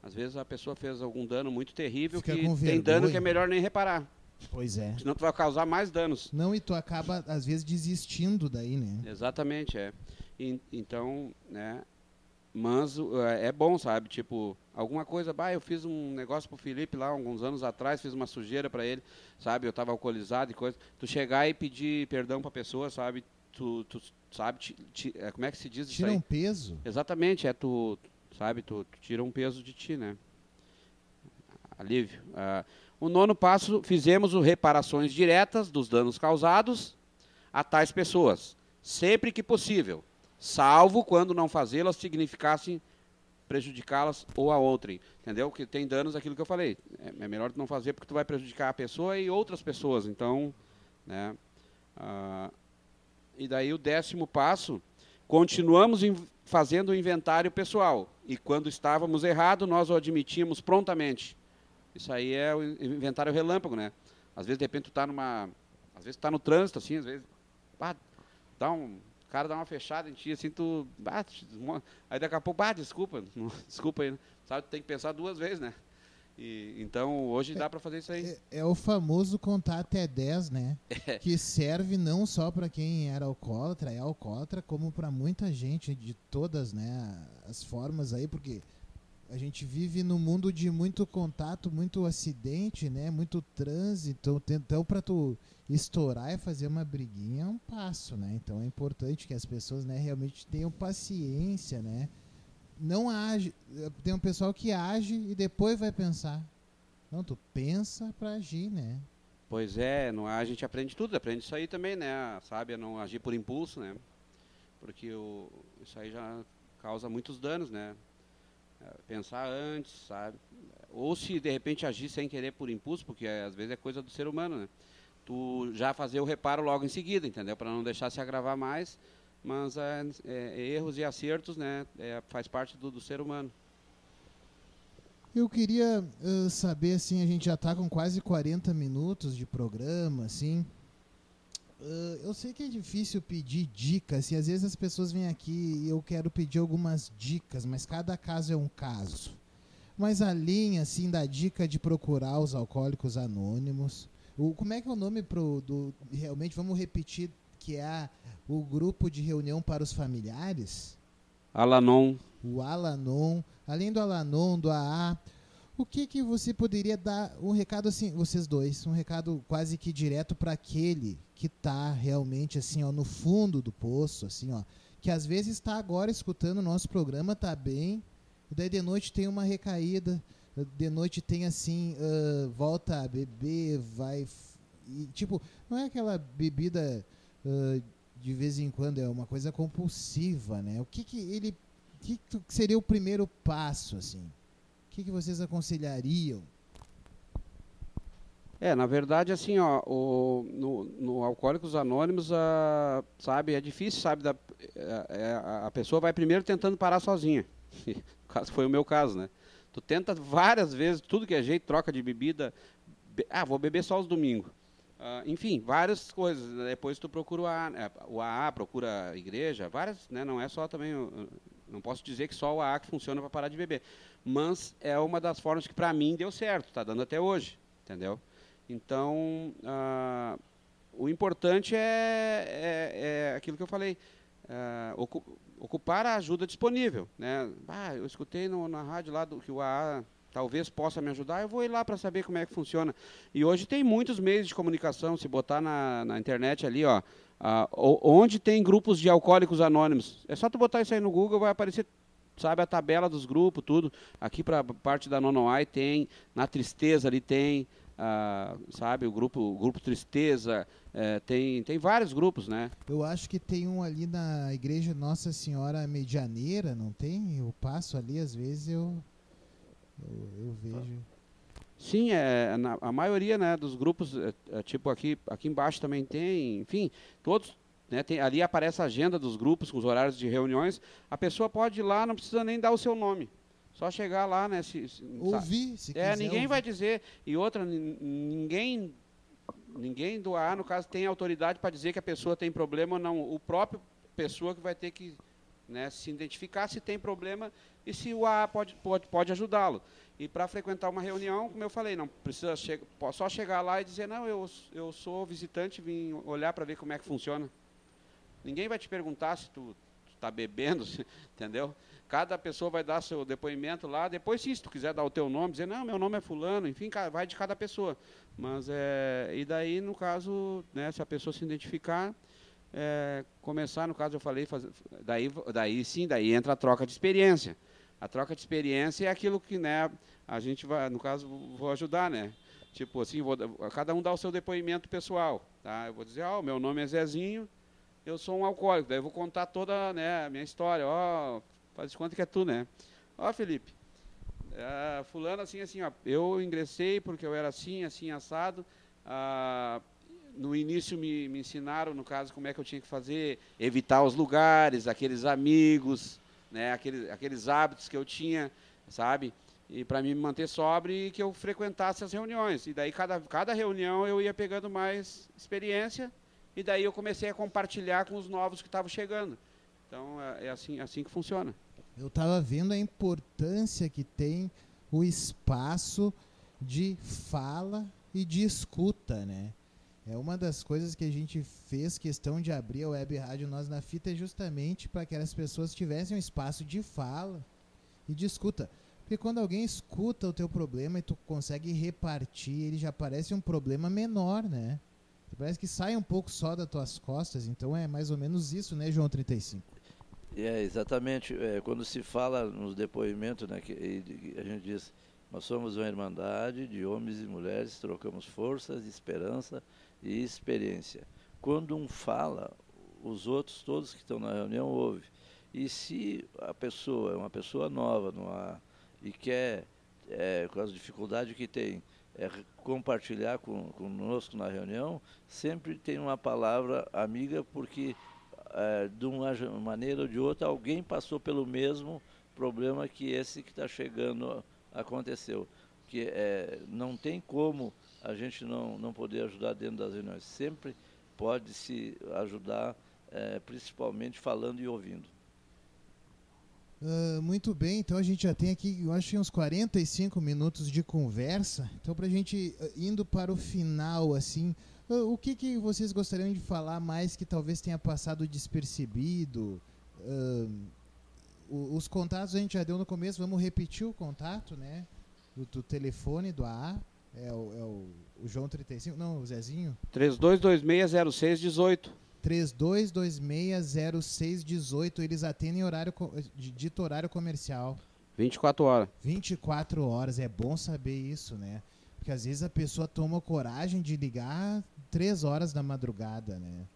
às vezes a pessoa fez algum dano muito terrível Fica que tem dano que é melhor nem reparar, Pois é. senão tu vai causar mais danos. Não, e tu acaba, às vezes, desistindo daí, né? Exatamente, é. E- então, né, mas uh, é bom, sabe? Tipo, alguma coisa, bah, eu fiz um negócio pro Felipe lá alguns anos atrás, fiz uma sujeira para ele, sabe? Eu estava alcoolizado e coisa. Tu chegar e pedir perdão pra pessoa, sabe? Tu, tu sabe, ti- ti- é, como é que se diz Tira um peso. Exatamente, é tu, sabe, tu, tu tira um peso de ti, né? Alívio. Ah, o nono passo, fizemos o reparações diretas dos danos causados a tais pessoas, sempre que possível, salvo quando não fazê-las significasse prejudicá-las ou a outrem, entendeu? Que tem danos aquilo que eu falei. É, é melhor não fazer porque tu vai prejudicar a pessoa e outras pessoas, então, né? Ah, e daí o décimo passo, continuamos in- fazendo o inventário pessoal. E quando estávamos errados, nós o admitimos prontamente. Isso aí é o in- inventário relâmpago, né? Às vezes, de repente, tu tá numa... Às vezes tu tá no trânsito, assim, às vezes... Dá um... O cara dá uma fechada em ti, assim, tu... Bah, te desmo- aí daqui a pouco, bah, desculpa, <laughs> desculpa aí, né? Sabe, tu tem que pensar duas vezes, né? E, então, hoje dá para fazer isso aí. É, é o famoso contar até 10, né? Que serve não só para quem era alcoólatra, é alcoólatra, como para muita gente de todas, né, as formas aí, porque a gente vive num mundo de muito contato, muito acidente, né, muito trânsito, então para tu estourar e fazer uma briguinha é um passo, né? Então é importante que as pessoas, né, realmente tenham paciência, né? Não age, tem um pessoal que age e depois vai pensar. Não, tu pensa para agir, né? Pois é, não, a gente aprende tudo, aprende isso aí também, né? Sabe, não agir por impulso, né? Porque o, isso aí já causa muitos danos, né? Pensar antes, sabe? Ou se de repente agir sem querer por impulso, porque é, às vezes é coisa do ser humano, né? Tu já fazer o reparo logo em seguida, entendeu? Para não deixar se agravar mais, mas é, é, erros e acertos, né? É, faz parte do, do ser humano. Eu queria uh, saber, assim, a gente já está com quase 40 minutos de programa, assim. Uh, eu sei que é difícil pedir dicas, e às vezes as pessoas vêm aqui e eu quero pedir algumas dicas, mas cada caso é um caso. Mas a linha, assim, da dica de procurar os alcoólicos anônimos. O, como é que é o nome pro, do. Realmente, vamos repetir que é o grupo de reunião para os familiares? Alanon. O Alanon. Além do Alanon, do AA, o que que você poderia dar um recado assim, vocês dois, um recado quase que direto para aquele que está realmente assim, ó, no fundo do poço, assim, ó, que às vezes está agora escutando o nosso programa, tá bem, e daí de noite tem uma recaída, de noite tem assim, uh, volta a beber, vai e, tipo, não é aquela bebida uh, de vez em quando, é uma coisa compulsiva, né? O que que ele que seria o primeiro passo, assim? O que, que vocês aconselhariam? É, na verdade, assim, ó, o, no, no Alcoólicos Anônimos, a, sabe, é difícil, sabe, da, é, é, a pessoa vai primeiro tentando parar sozinha. <laughs> foi o meu caso, né? Tu tenta várias vezes, tudo que é jeito, troca de bebida. Be, ah, vou beber só os domingos. Uh, enfim, várias coisas. Depois tu procura o AA, né? o AA procura a igreja, várias, né? Não é só também não posso dizer que só o AA que funciona para parar de beber. Mas é uma das formas que, para mim, deu certo. Está dando até hoje. Entendeu? Então, ah, o importante é, é, é, aquilo que eu falei. Ah, ocupar a ajuda disponível. Né? Ah, eu escutei no, na rádio lá do, que o AA talvez possa me ajudar, eu vou ir lá para saber como é que funciona. E hoje tem muitos meios de comunicação, se botar na, na internet ali, ó, ah, onde tem grupos de alcoólicos anônimos. É só tu botar isso aí no Google, vai aparecer, sabe, a tabela dos grupos, tudo. Aqui para parte da Nonoai tem, na Tristeza ali tem, ah, sabe, o grupo, o grupo Tristeza, é, tem, tem vários grupos, né? Eu acho que tem um ali na Igreja Nossa Senhora Medianeira, não tem? Eu passo ali, às vezes eu, eu, eu vejo. Sim, é, na, a maioria né, dos grupos, é, é, tipo aqui, aqui embaixo também tem, enfim, todos, né, tem, ali aparece a agenda dos grupos com os horários de reuniões. A pessoa pode ir lá, não precisa nem dar o seu nome. Só chegar lá, né? Se, se, ouvir, se É, ninguém ouvir. vai dizer. E outra, ninguém, ninguém do AA, no caso, tem autoridade para dizer que a pessoa tem problema ou não. O próprio pessoa que vai ter que né, se identificar se tem problema e se o AA pode, pode, pode ajudá-lo. E para frequentar uma reunião, como eu falei, não precisa che só chegar lá e dizer, não, eu, eu sou visitante, vim olhar para ver como é que funciona. Ninguém vai te perguntar se tu está bebendo, <laughs> entendeu? Cada pessoa vai dar seu depoimento lá. Depois, sim, se tu quiser dar o teu nome, dizer, não, meu nome é fulano, enfim, vai de cada pessoa. Mas, é, e daí, no caso, né, se a pessoa se identificar, é, começar, no caso eu falei, daí, daí sim, daí entra a troca de experiência. A troca de experiência é aquilo que, né, a gente vai, no caso, vou ajudar, né? Tipo assim, vou, cada um dá o seu depoimento pessoal, tá? Eu vou dizer, ó, oh, meu nome é Zezinho, eu sou um alcoólico, daí eu vou contar toda, né, a minha história, ó, faz de conta que é tu, né? Ó, Felipe, é, fulano assim, assim, ó, eu ingressei porque eu era assim, assim, assado, ah, no início me, me ensinaram, no caso, como é que eu tinha que fazer, evitar os lugares, aqueles amigos, né, aqueles, aqueles hábitos que eu tinha, sabe? E para me manter sóbrio e que eu frequentasse as reuniões. E daí, cada, cada reunião, eu ia pegando mais experiência e daí eu comecei a compartilhar com os novos que estavam chegando. Então, é, é assim, assim que funciona. Eu estava vendo a importância que tem o espaço de fala e de escuta, né? É uma das coisas que a gente fez questão de abrir a web rádio Nós na Fita é justamente para que as pessoas tivessem um espaço de fala e de escuta. Porque quando alguém escuta o teu problema e tu consegue repartir, ele já parece um problema menor, né? Parece que sai um pouco só das tuas costas, então é mais ou menos isso, né, João 35? É, exatamente. É, quando se fala nos depoimentos, né, que, a gente diz, nós somos uma irmandade de homens e mulheres, trocamos forças, esperança e experiência. Quando um fala, os outros todos que estão na reunião ouvem. E se a pessoa é uma pessoa nova, numa, e quer, é, com as dificuldades que tem, é, compartilhar com, conosco na reunião, sempre tem uma palavra amiga, porque é, de uma maneira ou de outra alguém passou pelo mesmo problema que esse que está chegando aconteceu. Que é, não tem como a gente não, não poder ajudar dentro das reuniões. Sempre pode se ajudar, é, principalmente falando e ouvindo. Uh, muito bem, então a gente já tem aqui, eu acho que uns 45 minutos de conversa. Então, para a gente uh, indo para o final, assim, uh, o que, que vocês gostariam de falar mais que talvez tenha passado despercebido? os contatos a gente já deu no começo, vamos repetir o contato, né? Do, do telefone do AA, é o, é o, o João 35, não, o Zezinho? 32260618. 32260618. Eles atendem horário dito horário comercial. 24 horas. 24 horas, é bom saber isso, né? Porque às vezes a pessoa toma coragem de ligar 3 horas da madrugada, né?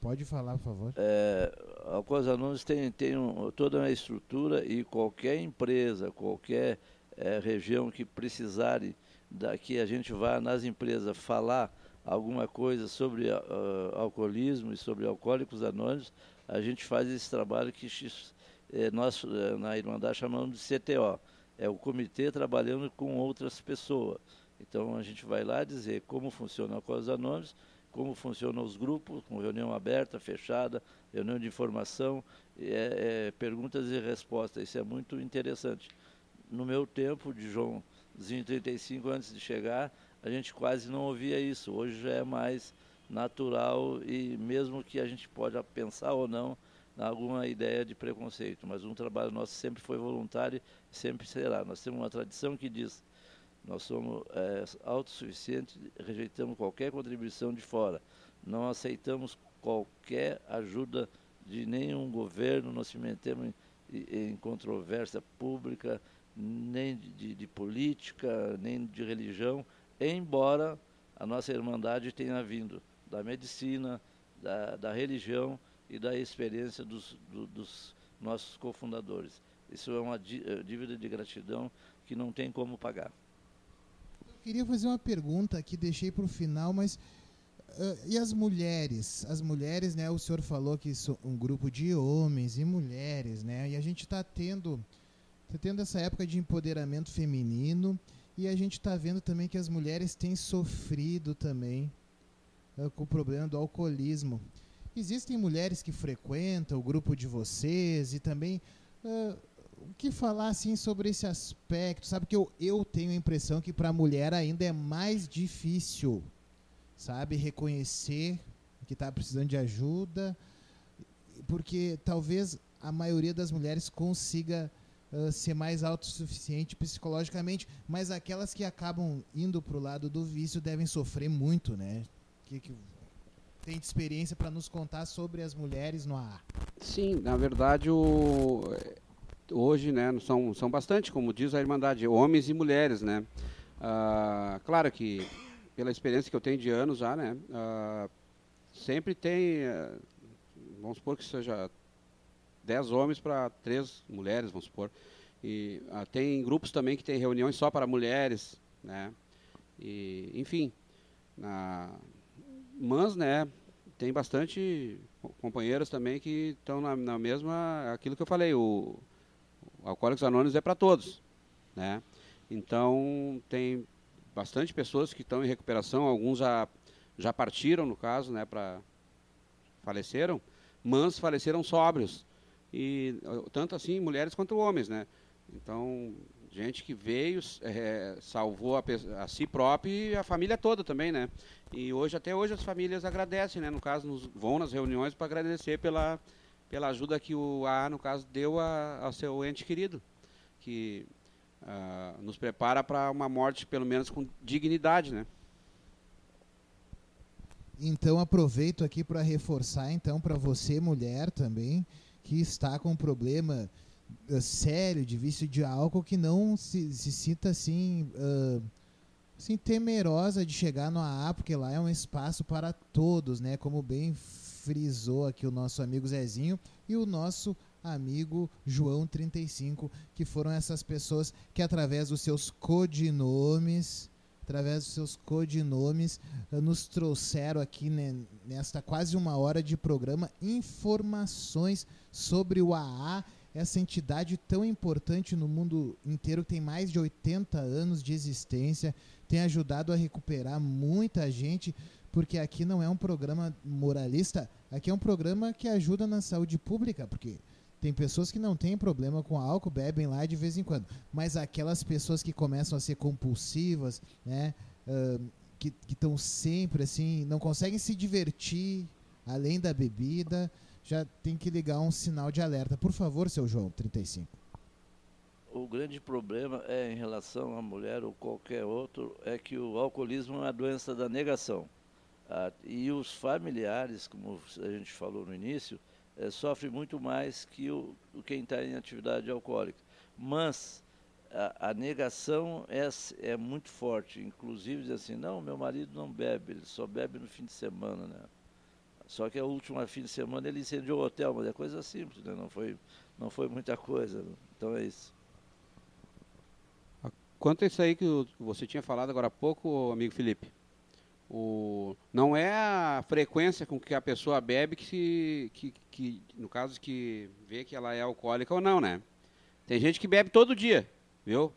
Pode falar, por favor. É, a Coisa Nunes tem, tem um, toda uma estrutura e qualquer empresa, qualquer é, região que precisarem daqui a gente vá nas empresas falar alguma coisa sobre uh, alcoolismo e sobre alcoólicos anônimos, a gente faz esse trabalho que eh, nós eh, na Irmandade chamamos de CTO, é o comitê trabalhando com outras pessoas. Então a gente vai lá dizer como funciona Alcoólicos Anônimos, como funcionam os grupos, com reunião aberta, fechada, reunião de informação, é, é, perguntas e respostas. Isso é muito interessante. No meu tempo, de Joãozinho 35, antes de chegar, a gente quase não ouvia isso. Hoje já é mais natural e mesmo que a gente pode pensar ou não alguma ideia de preconceito, mas um trabalho nosso sempre foi voluntário e sempre será. Nós temos uma tradição que diz nós somos é, autossuficientes, rejeitamos qualquer contribuição de fora, não aceitamos qualquer ajuda de nenhum governo, não se metemos em, em controvérsia pública, nem de, de política, nem de religião, embora a nossa Irmandade tenha vindo da medicina, da, da religião e da experiência dos, do, dos nossos cofundadores. Isso é uma eh, dívida de gratidão que não tem como pagar. Eu queria fazer uma pergunta que deixei para o final, mas uh, e as mulheres? As mulheres, né? O senhor falou que são um grupo de homens e mulheres, né? E a gente está tendo, tá tendo essa época de empoderamento feminino e a gente está vendo também que as mulheres têm sofrido também uh, com o problema do alcoolismo. Existem mulheres que frequentam o grupo de vocês e também uh, o que falar assim sobre esse aspecto? Sabe que eu, eu tenho a impressão que para a mulher ainda é mais difícil, sabe, reconhecer que está precisando de ajuda, porque talvez a maioria das mulheres consiga ser mais autossuficiente psicologicamente, mas aquelas que acabam indo para o lado do vício devem sofrer muito, né? Que, que tem de experiência para nos contar sobre as mulheres no ar? Sim, na verdade o hoje, né, são são bastante, como diz a Irmandade, homens e mulheres, né? Uh, claro que pela experiência que eu tenho de anos já, né, uh, sempre tem, uh, vamos supor que seja 10 homens para três mulheres, vamos supor. E ah, tem grupos também que tem reuniões só para mulheres, né? E, enfim, na, mas, né, tem bastante companheiras também que estão na, na, mesma, aquilo que eu falei, o, o Alcoólicos Anônimos é para todos, né? Então, tem bastante pessoas que estão em recuperação, alguns já, já partiram, no caso, né, para faleceram, mas faleceram sóbrios e tanto assim mulheres quanto homens, né? Então, gente que veio, é, salvou a, a, si próprio e a família toda também, né? E hoje, até hoje, as famílias agradecem, né? No caso, nos, vão nas reuniões para agradecer pela, pela ajuda que o AA, no caso, deu a, ao seu ente querido, que uh, nos prepara para uma morte, pelo menos, com dignidade, né? Então, aproveito aqui para reforçar, então, para você, mulher, também, que está com um problema uh, sério de vício de álcool que não se, se sinta assim, uh, assim temerosa de chegar no AA, porque lá é um espaço para todos, né? Como bem frisou aqui o nosso amigo Zezinho e o nosso amigo João 35, que foram essas pessoas que através dos seus codinomes, através dos seus codinomes, eh, nos trouxeram aqui né, nesta quase uma hora de programa informações sobre o AA, essa entidade tão importante no mundo inteiro, que tem mais de 80 anos de existência, tem ajudado a recuperar muita gente, porque aqui não é um programa moralista, aqui é um programa que ajuda na saúde pública, porque tem pessoas que não têm problema com álcool, bebem lá de vez em quando. Mas aquelas pessoas que começam a ser compulsivas, né? Uh, que estão sempre assim, não conseguem se divertir além da bebida, já tem que ligar um sinal de alerta. Por favor, seu João, 35. O grande problema é em relação à mulher ou qualquer outro, é que o alcoolismo é uma doença da negação. Ah, e os familiares, como a gente falou no início, é, sofre muito mais que o, o quem está em atividade alcoólica. Mas a, a, negação é, é muito forte. Inclusive diz assim, não, meu marido não bebe, ele só bebe no fim de semana, né? Só que a última fim de semana ele incendiou o hotel, mas é coisa simples, né? não, foi, não foi muita coisa. Então é isso. Quanto a isso aí que você tinha falado agora há pouco, amigo Felipe, o, não é a frequência com que a pessoa bebe que, se, que, que, no caso que vê que ela é alcoólica ou não, né? Tem gente que bebe todo dia, viu?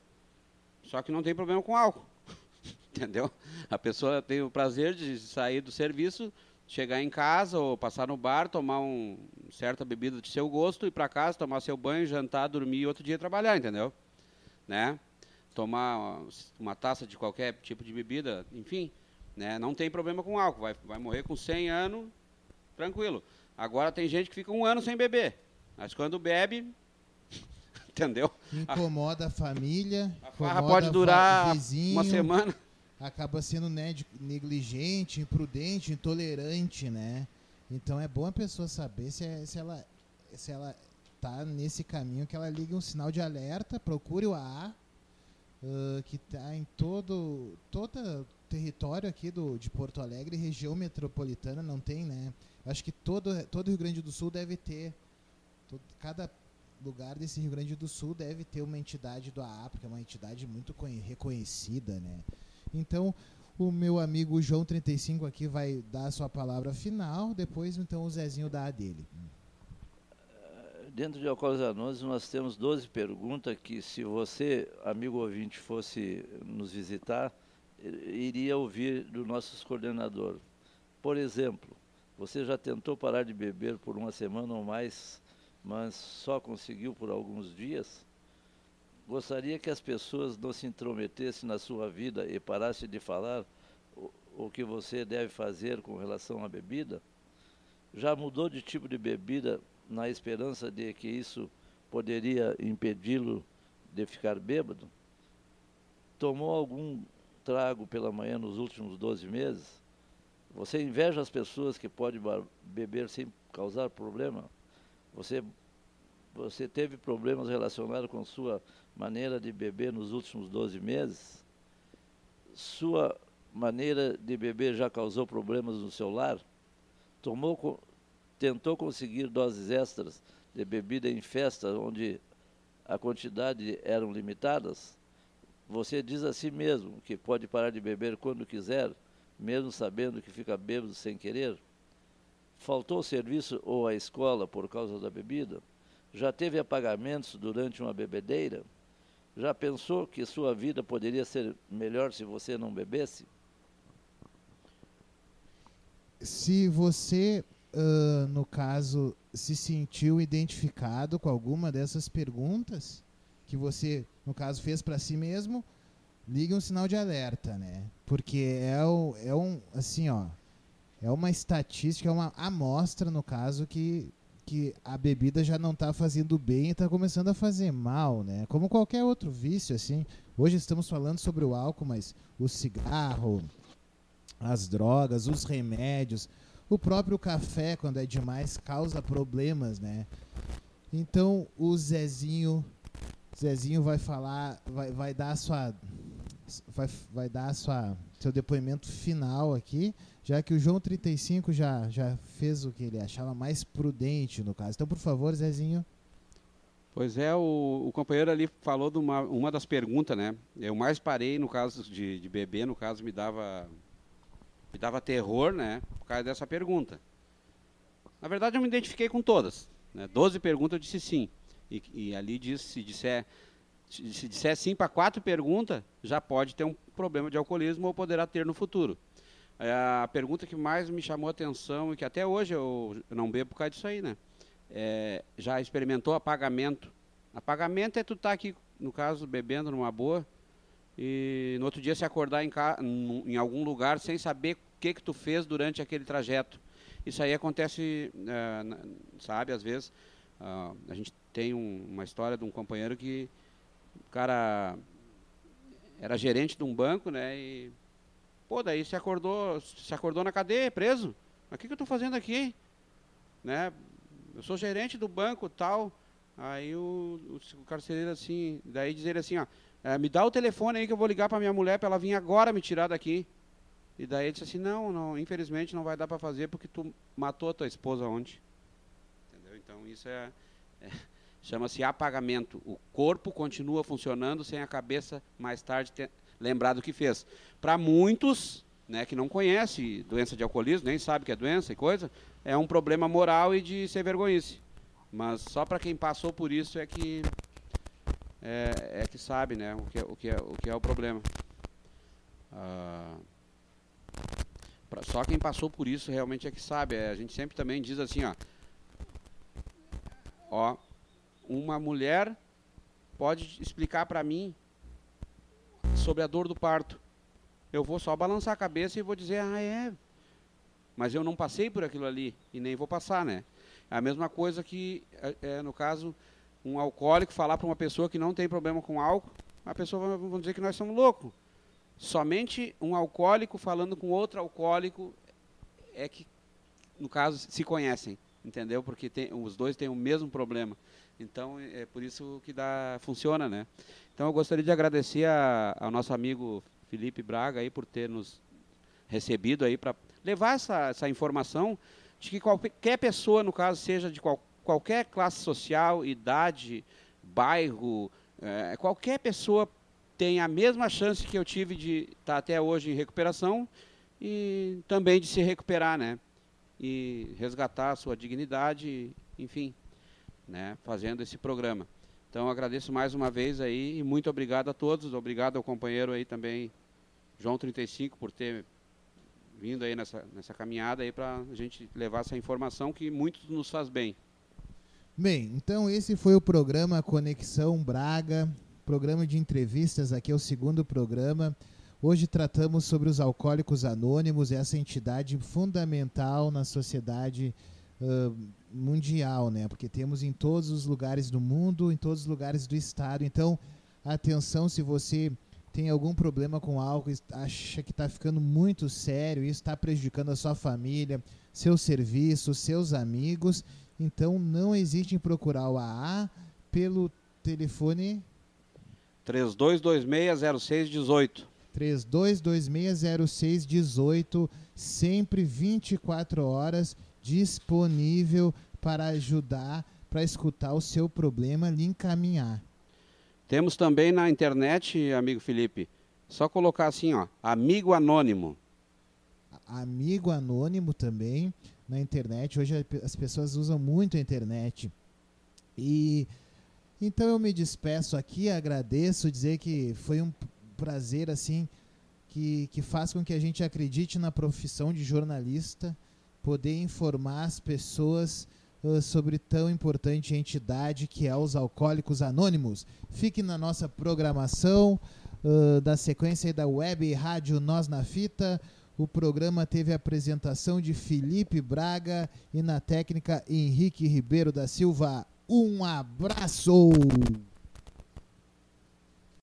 Só que não tem problema com álcool, <laughs> entendeu? A pessoa tem o prazer de sair do serviço, chegar em casa ou passar no bar, tomar um certa bebida de seu gosto, ir para casa, tomar seu banho, jantar, dormir e outro dia trabalhar, entendeu? Né? Tomar uma taça de qualquer tipo de bebida, enfim. Né? Não tem problema com álcool, vai, vai morrer com 100 anos, tranquilo. Agora tem gente que fica um ano sem beber, mas quando bebe, <laughs> entendeu? Incomoda a família. A farra pode durar vizinho, uma semana. Acaba sendo né, negligente, imprudente, intolerante, né? Então é bom a pessoa saber se, é, se ela se ela tá nesse caminho que ela ligue um sinal de alerta, procure o AA, uh, que está em todo toda território aqui do, de Porto Alegre, região metropolitana, não tem, né? Acho que todo, todo Rio Grande do Sul deve ter, todo, cada lugar desse Rio Grande do Sul deve ter uma entidade do AA, porque é uma entidade muito reconhecida, né? Então, o meu amigo João 35 aqui vai dar a sua palavra final, depois então o Zezinho dá a dele. Dentro de Alcoólicos Anônimos nós temos 12 perguntas que se você, amigo ouvinte, fosse nos visitar, iria ouvir do nosso coordenador. Por exemplo, você já tentou parar de beber por uma semana ou mais, mas só conseguiu por alguns dias? Gostaria que as pessoas não se intrometessem na sua vida e parassem de falar o, o que você deve fazer com relação à bebida? Já mudou de tipo de bebida na esperança de que isso poderia impedi-lo de ficar bêbado? Tomou algum trago pela manhã nos últimos 12 meses, você inveja as pessoas que podem beber sem causar problema? Você, você teve problemas relacionados com sua maneira de beber nos últimos 12 meses? Sua maneira de beber já causou problemas no seu lar? Tomou, tentou conseguir doses extras de bebida em festa onde a quantidade eram limitadas? Você diz a si mesmo que pode parar de beber quando quiser, mesmo sabendo que fica bêbado sem querer? Faltou o serviço ou a escola por causa da bebida? Já teve apagamentos durante uma bebedeira? Já pensou que sua vida poderia ser melhor se você não bebesse? Se você, uh, no caso, se sentiu identificado com alguma dessas perguntas que você no caso fez para si mesmo, ligue um sinal de alerta, né? Porque é, o, é um, assim, ó, é uma estatística, é uma amostra, no caso, que, que a bebida já não está fazendo bem e está começando a fazer mal, né? Como qualquer outro vício, assim. Hoje estamos falando sobre o álcool, mas o cigarro, as drogas, os remédios, o próprio café, quando é demais, causa problemas, né? Então, o Zezinho Zezinho vai falar, vai, vai dar a sua vai, vai dar sua seu depoimento final aqui, já que o João 35 já já fez o que ele achava mais prudente no caso. Então, por favor, Zezinho. Pois é, o, o, companheiro ali falou de uma, uma das perguntas, né? Eu mais parei no caso de, de bebê, no caso me dava me dava terror, né? Por causa dessa pergunta. Na verdade, eu me identifiquei com todas. Né? Doze perguntas eu disse sim. E, e ali diz, se disser, se disser sim para quatro perguntas, já pode ter um problema de alcoolismo ou poderá ter no futuro. É a pergunta que mais me chamou a atenção e que até hoje eu não bebo por causa disso aí, né? é, já experimentou apagamento. Apagamento é tu estar tá aqui, no caso, bebendo numa boa e no outro dia se acordar em, em algum lugar sem saber o que que tu fez durante aquele trajeto. Isso aí acontece, é, sabe, às vezes. Uh, a gente tem um, uma história de um companheiro que o cara era gerente de um banco, né? E pô, daí se acordou, se acordou na cadeia, preso. Mas o que, que eu estou fazendo aqui? Né? eu sou gerente do banco tal. Aí o, o, carcereiro assim, daí diz ele assim, ó, é, me dá o telefone aí que eu vou ligar para minha mulher para ela vir agora me tirar daqui. E daí ele disse assim, não, não, infelizmente não vai dar para fazer porque tu matou a tua esposa ontem. Entendeu? Então isso é, é chama-se apagamento. O corpo continua funcionando sem a cabeça mais tarde ter, lembrar do que fez. Para muitos, né, que não conhece doença de alcoolismo, nem sabe que é doença e coisa, é um problema moral e de ser vergonhice. Mas só para quem passou por isso é que é, é, que sabe, né, o que é, o que é, o que é o problema. Ah, pra, só quem passou por isso realmente é que sabe. É, a gente sempre também diz assim, ó, ó, uma mulher pode explicar para mim sobre a dor do parto. Eu vou só balançar a cabeça e vou dizer, ah, é, mas eu não passei por aquilo ali e nem vou passar, né? É a mesma coisa que, é, é no caso, um alcoólico falar para uma pessoa que não tem problema com álcool, a pessoa vai dizer que nós somos loucos. Somente um alcoólico falando com outro alcoólico é que, no caso, se conhecem, entendeu? Porque tem, os dois têm o mesmo problema. Então, é por isso que dá, funciona, né? Então, eu gostaria de agradecer a, ao nosso amigo Felipe Braga aí por ter nos recebido aí para levar essa, essa informação de que qualquer pessoa, no caso, seja de qual, qualquer classe social, idade, bairro, é, qualquer pessoa tem a mesma chance que eu tive de estar tá até hoje em recuperação e também de se recuperar, né? E resgatar a sua dignidade, enfim, né? Fazendo esse programa. Então agradeço mais uma vez aí e muito obrigado a todos, obrigado ao companheiro aí também, João 35, por ter vindo aí nessa, nessa caminhada aí para a gente levar essa informação que muito nos faz bem. Bem, então esse foi o programa Conexão Braga, programa de entrevistas, aqui é o segundo programa. Hoje tratamos sobre os alcoólicos anônimos, essa entidade fundamental na sociedade uh, mundial, né? Porque temos em todos os lugares do mundo, em todos os lugares do estado. Então, atenção se você tem algum problema com álcool, acha que está ficando muito sério, isso está prejudicando a sua família, seu serviço, seus amigos, então não hesite em procurar o AA pelo telefone 32260618. 32260618, sempre 24 horas disponível para ajudar, para escutar o seu problema, lhe encaminhar. Temos também na internet, amigo Felipe, só colocar assim, ó, amigo anônimo. Amigo anônimo também na internet. Hoje as pessoas usam muito a internet. E então eu me despeço aqui, agradeço, dizer que foi um prazer assim que, que faz com que a gente acredite na profissão de jornalista, poder informar as pessoas sobre tão importante entidade que é os Alcoólicos Anônimos. Fique na nossa programação uh, da sequência da web rádio Nós na Fita. O programa teve a apresentação de Felipe Braga e na técnica Henrique Ribeiro da Silva. Um abraço!